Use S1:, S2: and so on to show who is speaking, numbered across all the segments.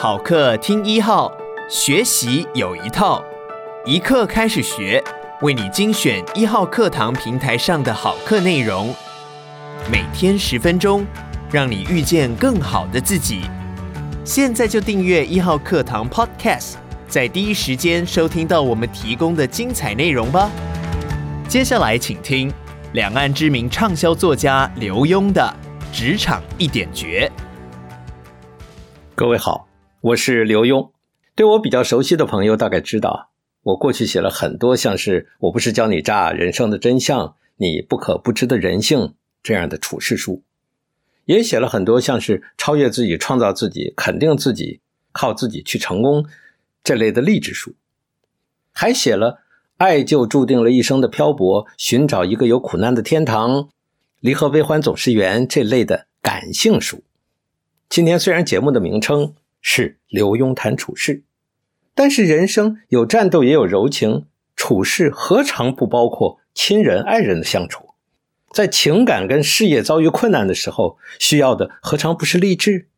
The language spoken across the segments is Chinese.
S1: 好课听一号，学习有一套，一课开始学，为你精选一号课堂平台上的好课内容，每天十分钟，让你遇见更好的自己。现在就订阅一号课堂 Podcast，在第一时间收听到我们提供的精彩内容吧。接下来请听两岸知名畅销作家刘墉的《职场一点绝》。
S2: 各位好，我是刘墉。对我比较熟悉的朋友大概知道，我过去写了很多像是“我不是教你诈”、“人生的真相”、“你不可不知的人性”这样的处世书，也写了很多像是“超越自己、创造自己、肯定自己、靠自己去成功”这类的励志书，还写了“爱就注定了一生的漂泊，寻找一个有苦难的天堂，离合悲欢总是缘”这类的感性书。今天虽然节目的名称是刘墉谈处世，但是人生有战斗也有柔情，处世何尝不包括亲人爱人的相处？在情感跟事业遭遇困难的时候，需要的何尝不是励志？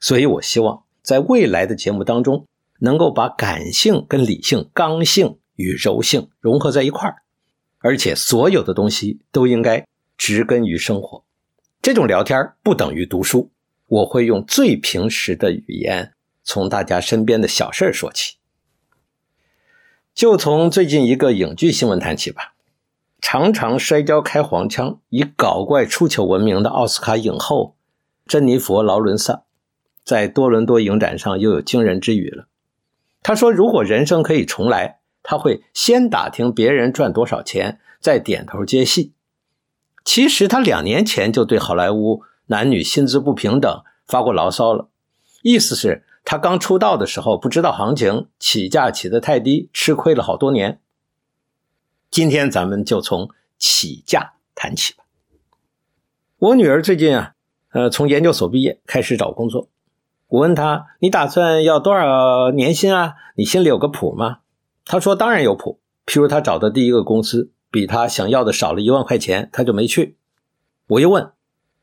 S2: 所以我希望在未来的节目当中，能够把感性跟理性、刚性与柔性融合在一块儿，而且所有的东西都应该植根于生活。这种聊天不等于读书。我会用最平实的语言，从大家身边的小事儿说起。就从最近一个影剧新闻谈起吧。常常摔跤开黄腔、以搞怪出糗闻名的奥斯卡影后珍妮佛·劳伦萨，在多伦多影展上又有惊人之语了。她说：“如果人生可以重来，她会先打听别人赚多少钱，再点头接戏。”其实她两年前就对好莱坞。男女薪资不平等，发过牢骚了。意思是，他刚出道的时候不知道行情，起价起得太低，吃亏了好多年。今天咱们就从起价谈起吧。我女儿最近啊，呃，从研究所毕业，开始找工作。我问她：“你打算要多少年薪啊？你心里有个谱吗？”她说：“当然有谱。譬如她找的第一个公司，比她想要的少了一万块钱，她就没去。”我又问。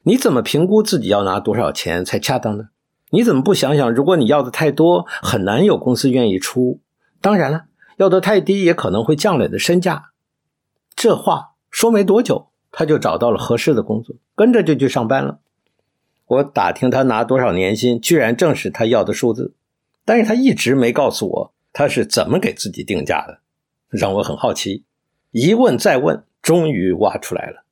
S2: 你怎么评估自己要拿多少钱才恰当呢？你怎么不想想，如果你要的太多，很难有公司愿意出。当然了，要的太低，也可能会降了你的身价。这话说没多久，他就找到了合适的工作，跟着就去上班了。我打听他拿多少年薪，居然正是他要的数字，但是他一直没告诉我他是怎么给自己定价的，让我很好奇。一问再问，终于挖出来了。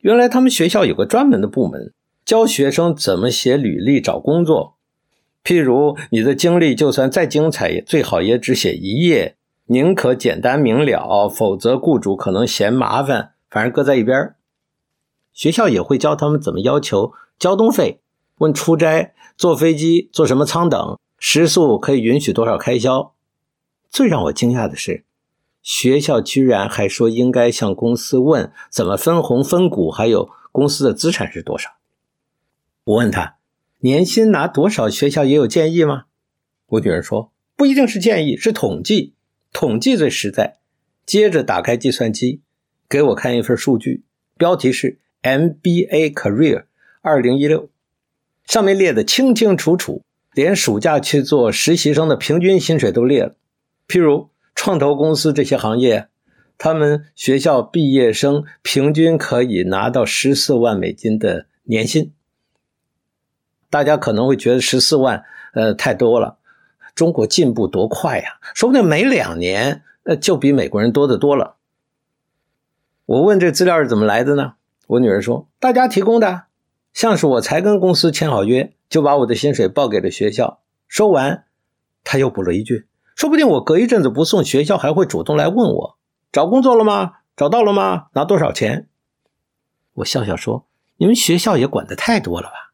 S2: 原来他们学校有个专门的部门，教学生怎么写履历找工作。譬如你的经历就算再精彩，最好也只写一页，宁可简单明了，否则雇主可能嫌麻烦，反正搁在一边。学校也会教他们怎么要求交通费，问出差、坐飞机、坐什么舱等，食宿可以允许多少开销。最让我惊讶的是。学校居然还说应该向公司问怎么分红分股，还有公司的资产是多少。我问他年薪拿多少，学校也有建议吗？我女儿说不一定是建议，是统计，统计最实在。接着打开计算机，给我看一份数据，标题是 MBA Career 2016，上面列得清清楚楚，连暑假去做实习生的平均薪水都列了，譬如。创投公司这些行业，他们学校毕业生平均可以拿到十四万美金的年薪。大家可能会觉得十四万，呃，太多了。中国进步多快呀，说不定没两年，呃，就比美国人多得多了。我问这资料是怎么来的呢？我女儿说，大家提供的，像是我才跟公司签好约，就把我的薪水报给了学校。说完，他又补了一句。说不定我隔一阵子不送，学校还会主动来问我找工作了吗？找到了吗？拿多少钱？我笑笑说：“你们学校也管得太多了吧？”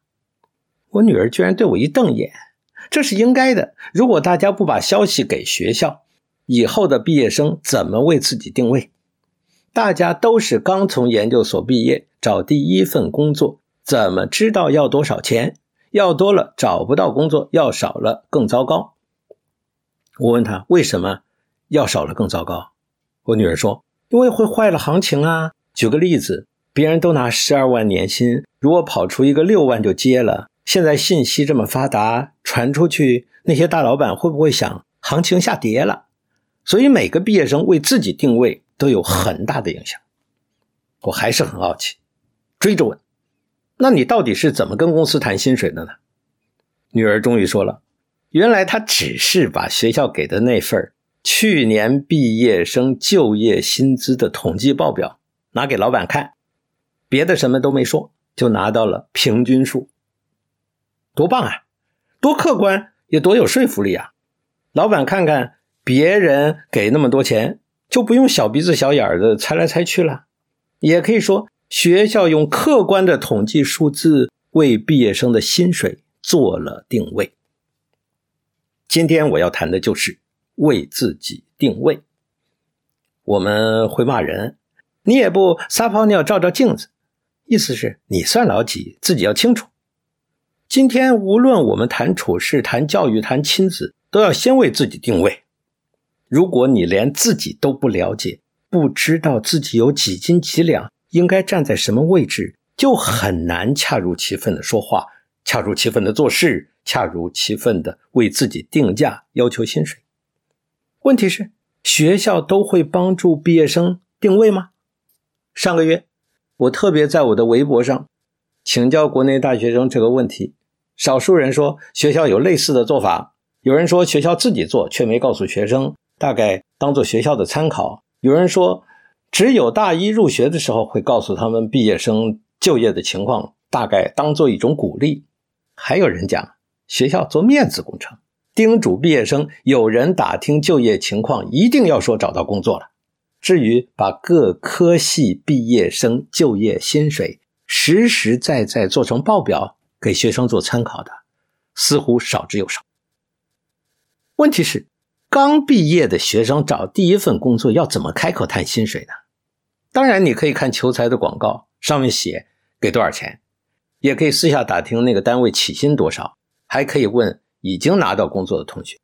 S2: 我女儿居然对我一瞪眼：“这是应该的。如果大家不把消息给学校，以后的毕业生怎么为自己定位？大家都是刚从研究所毕业，找第一份工作，怎么知道要多少钱？要多了找不到工作，要少了更糟糕。”我问他为什么要少了更糟糕？我女儿说：“因为会坏了行情啊。”举个例子，别人都拿十二万年薪，如果跑出一个六万就接了，现在信息这么发达，传出去，那些大老板会不会想行情下跌了？所以每个毕业生为自己定位都有很大的影响。我还是很好奇，追着问：那你到底是怎么跟公司谈薪水的呢？女儿终于说了，原来他只是把学校给的那份去年毕业生就业薪资的统计报表拿给老板看，别的什么都没说，就拿到了平均数。多棒啊！多客观，也多有说服力啊！老板看看别人给那么多钱，就不用小鼻子小眼的猜来猜去了。也可以说，学校用客观的统计数字为毕业生的薪水做了定位。今天我要谈的就是为自己定位。我们会骂人，你也不撒泡尿照照镜子，意思是你算老几，自己要清楚。今天无论我们谈处事、谈教育、谈亲子，都要先为自己定位。如果你连自己都不了解，不知道自己有几斤几两，应该站在什么位置，就很难恰如其分的说话，恰如其分的做事，恰如其分的为自己定价、要求薪水。问题是，学校都会帮助毕业生定位吗？上个月，我特别在我的微博上请教国内大学生这个问题。少数人说学校有类似的做法，有人说学校自己做却没告诉学生，大概当做学校的参考。有人说只有大一入学的时候会告诉他们毕业生就业的情况，大概当做一种鼓励。还有人讲学校做面子工程，叮嘱毕业生有人打听就业情况，一定要说找到工作了。至于把各科系毕业生就业薪水实实在在做成报表。给学生做参考的，似乎少之又少。问题是，刚毕业的学生找第一份工作要怎么开口谈薪水呢？当然，你可以看求财的广告，上面写给多少钱，也可以私下打听那个单位起薪多少，还可以问已经拿到工作的同学。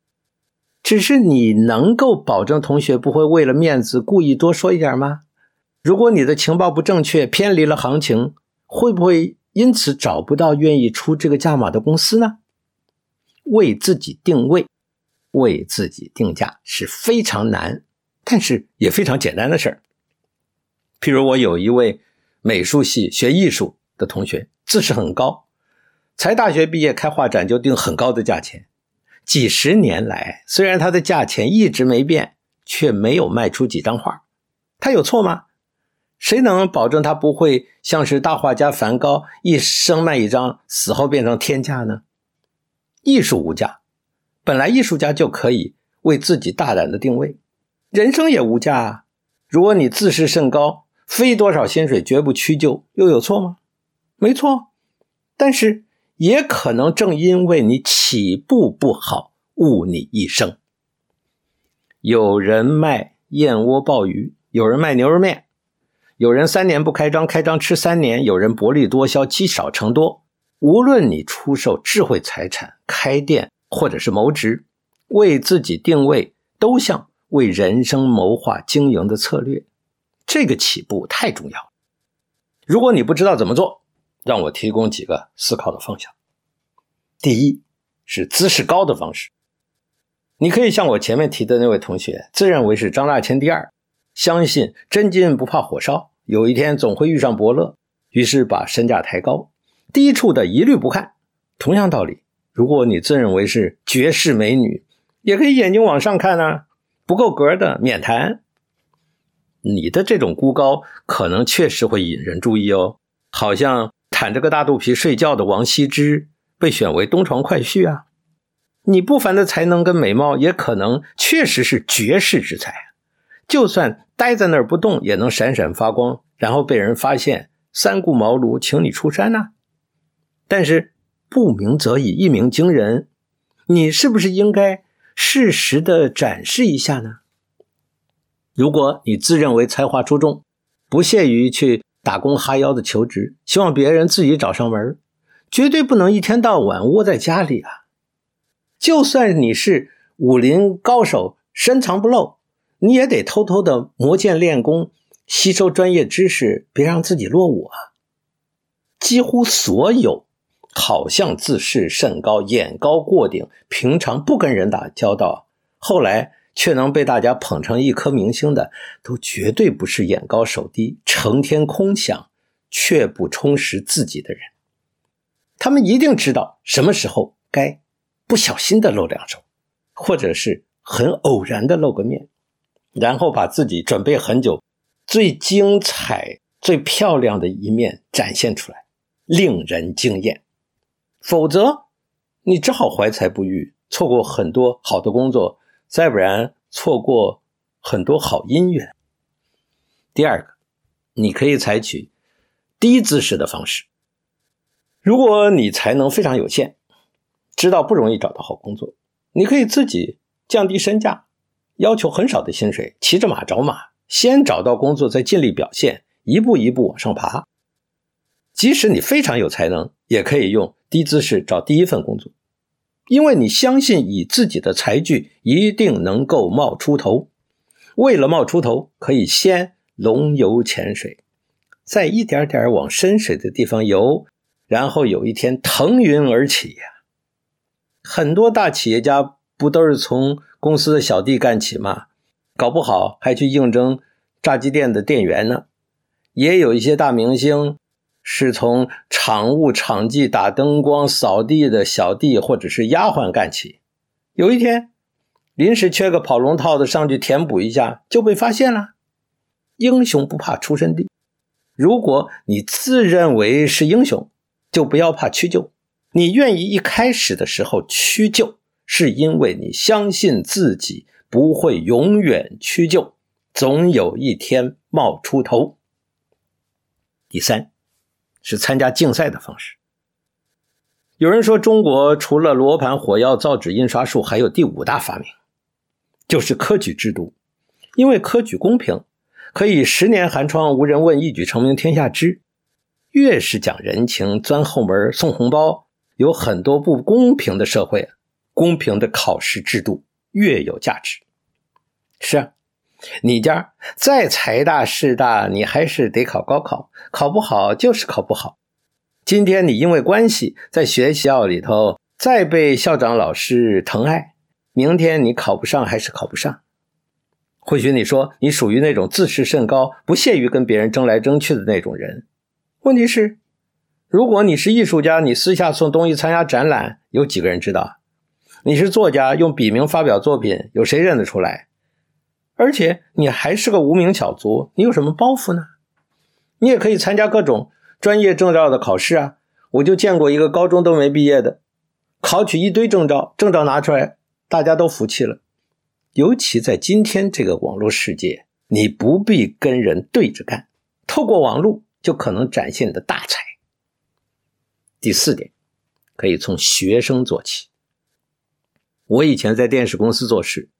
S2: 只是你能够保证同学不会为了面子故意多说一点吗？如果你的情报不正确，偏离了行情，会不会？因此找不到愿意出这个价码的公司呢？为自己定位，为自己定价是非常难，但是也非常简单的事儿。譬如我有一位美术系学艺术的同学，自视很高，才大学毕业开画展就定很高的价钱，几十年来虽然他的价钱一直没变，却没有卖出几张画，他有错吗？谁能保证他不会像是大画家梵高，一生卖一张，死后变成天价呢？艺术无价，本来艺术家就可以为自己大胆的定位，人生也无价啊。如果你自视甚高，非多少薪水绝不屈就，又有错吗？没错，但是也可能正因为你起步不好，误你一生。有人卖燕窝鲍鱼，有人卖牛肉面。有人三年不开张，开张吃三年；有人薄利多销，积少成多。无论你出售智慧财产、开店，或者是谋职，为自己定位，都像为人生谋划经营的策略。这个起步太重要。如果你不知道怎么做，让我提供几个思考的方向。第一是姿势高的方式，你可以像我前面提的那位同学，自认为是张大千第二。相信真金不怕火烧，有一天总会遇上伯乐，于是把身价抬高，低处的一律不看。同样道理，如果你自认为是绝世美女，也可以眼睛往上看啊，不够格的免谈。你的这种孤高，可能确实会引人注意哦，好像袒着个大肚皮睡觉的王羲之被选为东床快婿啊。你不凡的才能跟美貌，也可能确实是绝世之才。就算待在那儿不动，也能闪闪发光，然后被人发现，三顾茅庐，请你出山呐。但是不鸣则已，一鸣惊人，你是不是应该适时的展示一下呢？如果你自认为才华出众，不屑于去打工哈腰的求职，希望别人自己找上门，绝对不能一天到晚窝在家里啊！就算你是武林高手，深藏不露。你也得偷偷的磨剑练功，吸收专业知识，别让自己落伍啊！几乎所有好像自视甚高，眼高过顶，平常不跟人打交道，后来却能被大家捧成一颗明星的，都绝对不是眼高手低、成天空想却不充实自己的人。他们一定知道什么时候该不小心的露两手，或者是很偶然的露个面，然后把自己准备很久、最精彩、最漂亮的一面展现出来，令人惊艳。否则，你只好怀才不遇，错过很多好的工作，再不然错过很多好姻缘。第二个，你可以采取低姿势的方式。如果你才能非常有限，知道不容易找到好工作，你可以自己降低身价，要求很少的薪水，骑着马找马，先找到工作，再尽力表现，一步一步往上爬。即使你非常有才能，也可以用低姿势找第一份工作，因为你相信以自己的才具一定能够冒出头。为了冒出头，可以先龙游浅水，再一点点往深水的地方游，然后有一天腾云而起呀。很多大企业家不都是从公司的小弟干起吗？搞不好还去应征炸鸡店的店员呢。也有一些大明星。是从场务、场记、打灯光、扫地的小弟或者是丫鬟干起，有一天临时缺个跑龙套的上去填补一下，就被发现了。英雄不怕出身低，如果你自认为是英雄，就不要怕屈就。你愿意一开始的时候屈就，是因为你相信自己不会永远屈就，总有一天冒出头。第三。是参加竞赛的方式。有人说，中国除了罗盘、火药、造纸、印刷术，还有第五大发明，就是科举制度。因为科举公平，可以十年寒窗无人问，一举成名天下知。越是讲人情、钻后门、送红包，有很多不公平的社会，公平的考试制度越有价值。是啊。你家再财大势大，你还是得考高考，考不好就是考不好。今天你因为关系在学校里头再被校长老师疼爱，明天你考不上还是考不上。或许你说你属于那种自视甚高、不屑于跟别人争来争去的那种人。问题是，如果你是艺术家，你私下送东西参加展览，有几个人知道？你是作家，用笔名发表作品，有谁认得出来？而且你还是个无名小卒，你有什么包袱呢？你也可以参加各种专业证照的考试啊！我就见过一个高中都没毕业的，考取一堆证照，证照拿出来，大家都服气了。尤其在今天这个网络世界，你不必跟人对着干，透过网络就可能展现你的大才。第四点，可以从学生做起。我以前在电视公司做事。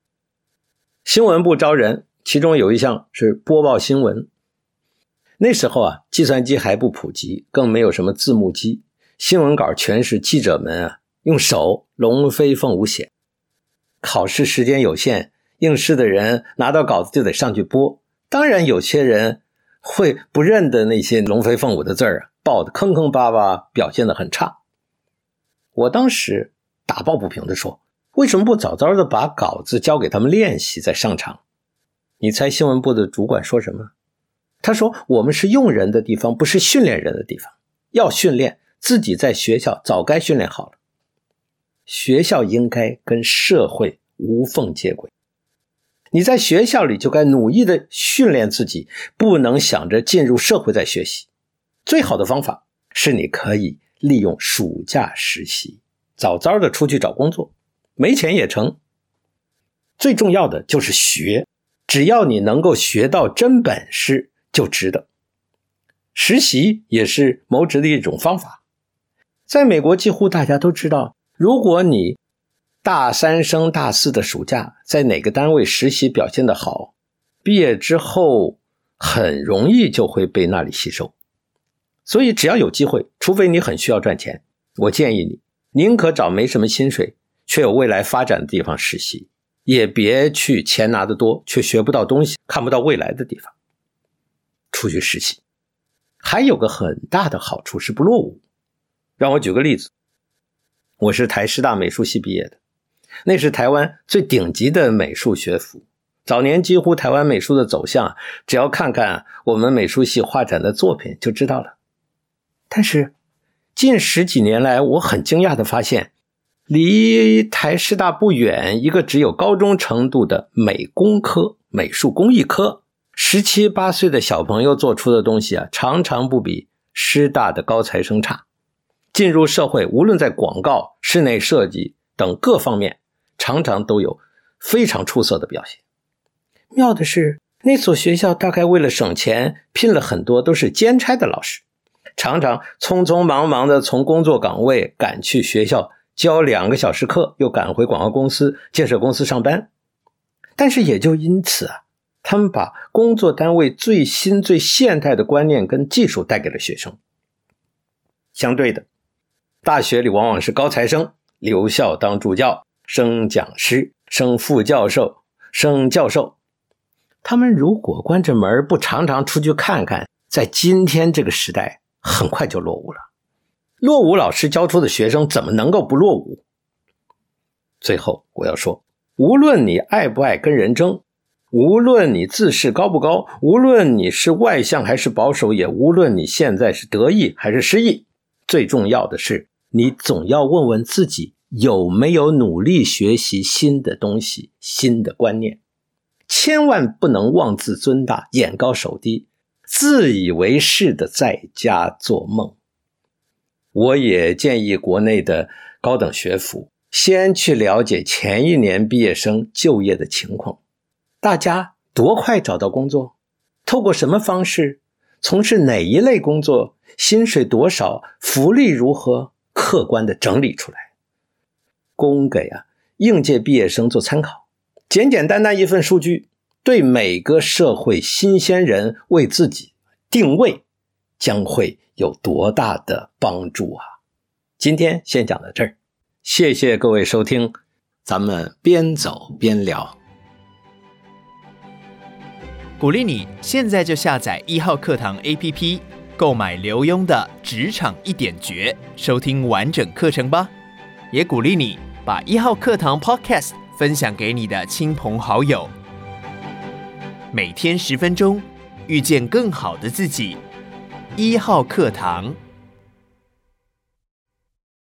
S2: 新闻部招人，其中有一项是播报新闻。那时候啊，计算机还不普及，更没有什么字幕机，新闻稿全是记者们啊用手龙飞凤舞写。考试时间有限，应试的人拿到稿子就得上去播。当然，有些人会不认得那些龙飞凤舞的字儿啊，报得坑坑巴巴，表现得很差。我当时打抱不平地说。为什么不早早的把稿子交给他们练习再上场？你猜新闻部的主管说什么？他说：“我们是用人的地方，不是训练人的地方。要训练，自己在学校早该训练好了。学校应该跟社会无缝接轨。你在学校里就该努力的训练自己，不能想着进入社会再学习。最好的方法是你可以利用暑假实习，早早的出去找工作。”没钱也成，最重要的就是学，只要你能够学到真本事，就值得。实习也是谋职的一种方法。在美国，几乎大家都知道，如果你大三升大四的暑假在哪个单位实习表现的好，毕业之后很容易就会被那里吸收。所以，只要有机会，除非你很需要赚钱，我建议你宁可找没什么薪水。却有未来发展的地方实习，也别去钱拿得多却学不到东西、看不到未来的地方。出去实习，还有个很大的好处是不落伍。让我举个例子，我是台师大美术系毕业的，那是台湾最顶级的美术学府。早年几乎台湾美术的走向，只要看看我们美术系画展的作品就知道了。但是近十几年来，我很惊讶地发现，离台师大不远，一个只有高中程度的美工科、美术工艺科，十七八岁的小朋友做出的东西啊，常常不比师大的高材生差。进入社会，无论在广告、室内设计等各方面，常常都有非常出色的表现。妙的是，那所学校大概为了省钱，聘了很多都是兼差的老师，常常匆匆忙忙的从工作岗位赶去学校教两个小时课，又赶回广告公司、建设公司上班。但是也就因此啊，他们把工作单位最新最现代的观念跟技术带给了学生。相对的，大学里往往是高材生留校当助教、升讲师、升副教授、升教授。他们如果关着门不常常出去看看，在今天这个时代，很快就落伍了。落伍老师教出的学生怎么能够不落伍？最后我要说，无论你爱不爱跟人争，无论你自视高不高，无论你是外向还是保守，也无论你现在是得意还是失意，最重要的是，你总要问问自己有没有努力学习新的东西、新的观念。千万不能妄自尊大、眼高手低、自以为是的在家做梦。我也建议国内的高等学府先去了解前一年毕业生就业的情况，大家多快找到工作，透过什么方式，从事哪一类工作，薪水多少，福利如何，客观的整理出来，供给啊应届毕业生做参考。简简单单一份数据，对每个社会新鲜人为自己定位，将会有多大的帮助啊！今天先讲到这儿，谢谢各位收听，咱们边走边聊。
S1: 鼓励你现在就下载一号课堂 APP，购买刘墉的《职场一点绝》，收听完整课程吧。也鼓励你把一号课堂 Podcast。分享给你的亲朋好友，每天十分钟，遇见更好的自己。一号课堂。